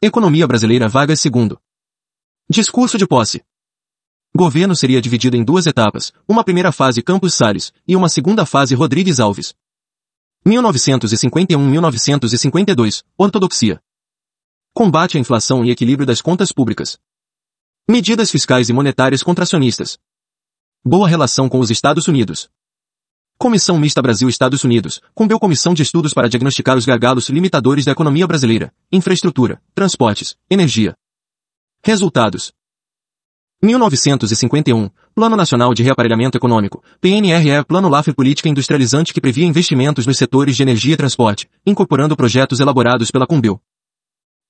Economia brasileira Vargas II. Discurso de posse. Governo seria dividido em duas etapas, uma primeira fase Campos Salles e uma segunda fase Rodrigues Alves. 1951-1952, Ortodoxia. Combate à inflação e equilíbrio das contas públicas. Medidas fiscais e monetárias contracionistas. Boa relação com os Estados Unidos. Comissão Mista Brasil-Estados Unidos, cumpeu comissão de estudos para diagnosticar os gargalos limitadores da economia brasileira, infraestrutura, transportes, energia. Resultados. 1951, Plano Nacional de Reaparelhamento Econômico, PNRE Plano LAFER Política Industrializante que previa investimentos nos setores de energia e transporte, incorporando projetos elaborados pela Cumbel.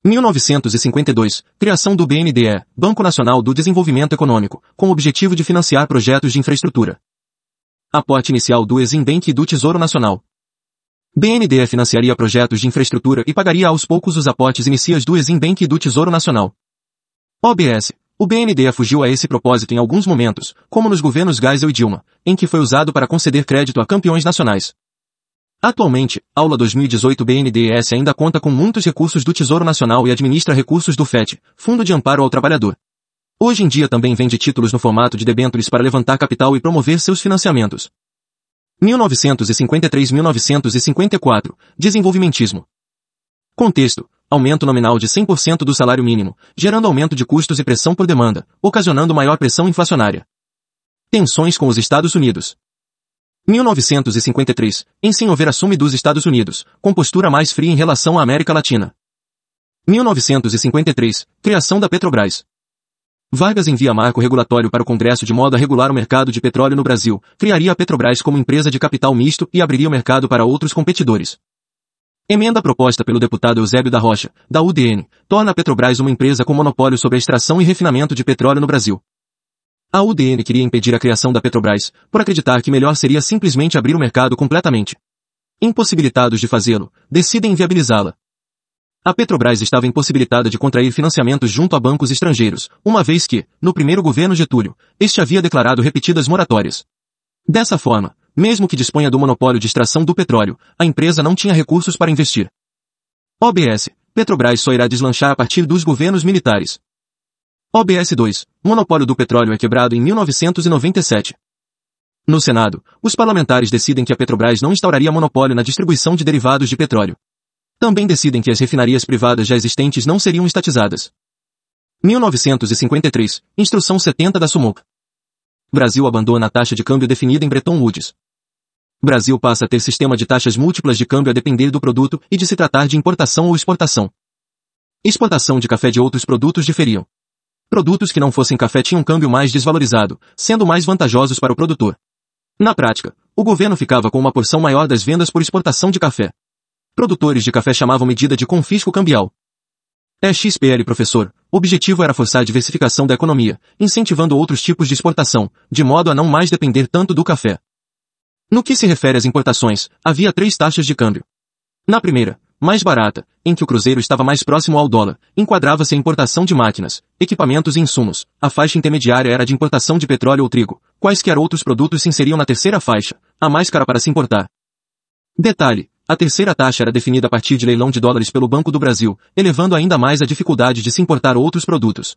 1952, criação do BNDE, Banco Nacional do Desenvolvimento Econômico, com o objetivo de financiar projetos de infraestrutura. Aporte inicial do Eximbank e do Tesouro Nacional. BNDE financiaria projetos de infraestrutura e pagaria aos poucos os aportes iniciais do Eximbank e do Tesouro Nacional. OBS. O BNDE fugiu a esse propósito em alguns momentos, como nos governos Geisel e Dilma, em que foi usado para conceder crédito a campeões nacionais. Atualmente, aula 2018 BNDES ainda conta com muitos recursos do Tesouro Nacional e administra recursos do FET, Fundo de Amparo ao Trabalhador. Hoje em dia também vende títulos no formato de debêntures para levantar capital e promover seus financiamentos. 1953-1954, Desenvolvimentismo. Contexto, aumento nominal de 100% do salário mínimo, gerando aumento de custos e pressão por demanda, ocasionando maior pressão inflacionária. Tensões com os Estados Unidos. 1953, Ver assume dos Estados Unidos, com postura mais fria em relação à América Latina. 1953, criação da Petrobras. Vargas envia marco regulatório para o Congresso de modo a regular o mercado de petróleo no Brasil, criaria a Petrobras como empresa de capital misto e abriria o mercado para outros competidores. Emenda proposta pelo deputado Eusébio da Rocha, da UDN, torna a Petrobras uma empresa com monopólio sobre a extração e refinamento de petróleo no Brasil. A UDN queria impedir a criação da Petrobras, por acreditar que melhor seria simplesmente abrir o mercado completamente. Impossibilitados de fazê-lo, decidem inviabilizá-la. A Petrobras estava impossibilitada de contrair financiamentos junto a bancos estrangeiros, uma vez que, no primeiro governo Getúlio, este havia declarado repetidas moratórias. Dessa forma, mesmo que disponha do monopólio de extração do petróleo, a empresa não tinha recursos para investir. OBS, Petrobras só irá deslanchar a partir dos governos militares. OBS 2, monopólio do petróleo é quebrado em 1997. No Senado, os parlamentares decidem que a Petrobras não instauraria monopólio na distribuição de derivados de petróleo. Também decidem que as refinarias privadas já existentes não seriam estatizadas. 1953, Instrução 70 da SUMOC. Brasil abandona a taxa de câmbio definida em Bretton Woods. Brasil passa a ter sistema de taxas múltiplas de câmbio a depender do produto e de se tratar de importação ou exportação. Exportação de café de outros produtos diferiam. Produtos que não fossem café tinham câmbio mais desvalorizado, sendo mais vantajosos para o produtor. Na prática, o governo ficava com uma porção maior das vendas por exportação de café. Produtores de café chamavam medida de confisco cambial. É XPL professor, objetivo era forçar a diversificação da economia, incentivando outros tipos de exportação, de modo a não mais depender tanto do café. No que se refere às importações, havia três taxas de câmbio. Na primeira, mais barata, em que o cruzeiro estava mais próximo ao dólar, enquadrava-se a importação de máquinas, equipamentos e insumos. A faixa intermediária era de importação de petróleo ou trigo. Quaisquer outros produtos se inseriam na terceira faixa, a mais cara para se importar. Detalhe, a terceira taxa era definida a partir de leilão de dólares pelo Banco do Brasil, elevando ainda mais a dificuldade de se importar outros produtos.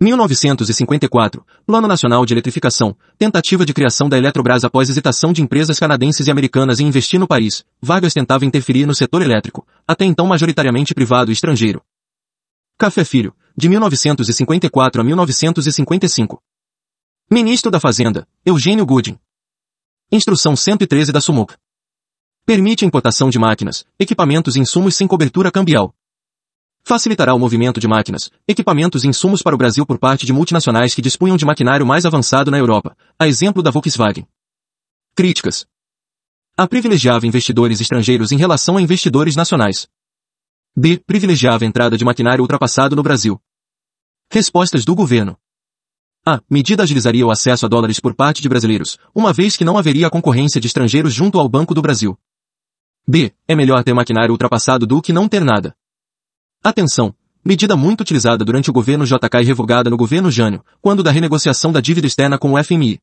1954, Plano Nacional de Eletrificação, tentativa de criação da Eletrobras após hesitação de empresas canadenses e americanas em investir no país, Vargas tentava interferir no setor elétrico, até então majoritariamente privado e estrangeiro. Café Filho, de 1954 a 1955. Ministro da Fazenda, Eugênio Gooding. Instrução 113 da SUMUC. Permite a importação de máquinas, equipamentos e insumos sem cobertura cambial. Facilitará o movimento de máquinas, equipamentos e insumos para o Brasil por parte de multinacionais que dispunham de maquinário mais avançado na Europa, a exemplo da Volkswagen. Críticas. A privilegiava investidores estrangeiros em relação a investidores nacionais. B. Privilegiava a entrada de maquinário ultrapassado no Brasil. Respostas do governo. A. Medida agilizaria o acesso a dólares por parte de brasileiros, uma vez que não haveria concorrência de estrangeiros junto ao Banco do Brasil. B. É melhor ter maquinário ultrapassado do que não ter nada. Atenção! Medida muito utilizada durante o governo JK e revogada no governo Jânio, quando da renegociação da dívida externa com o FMI.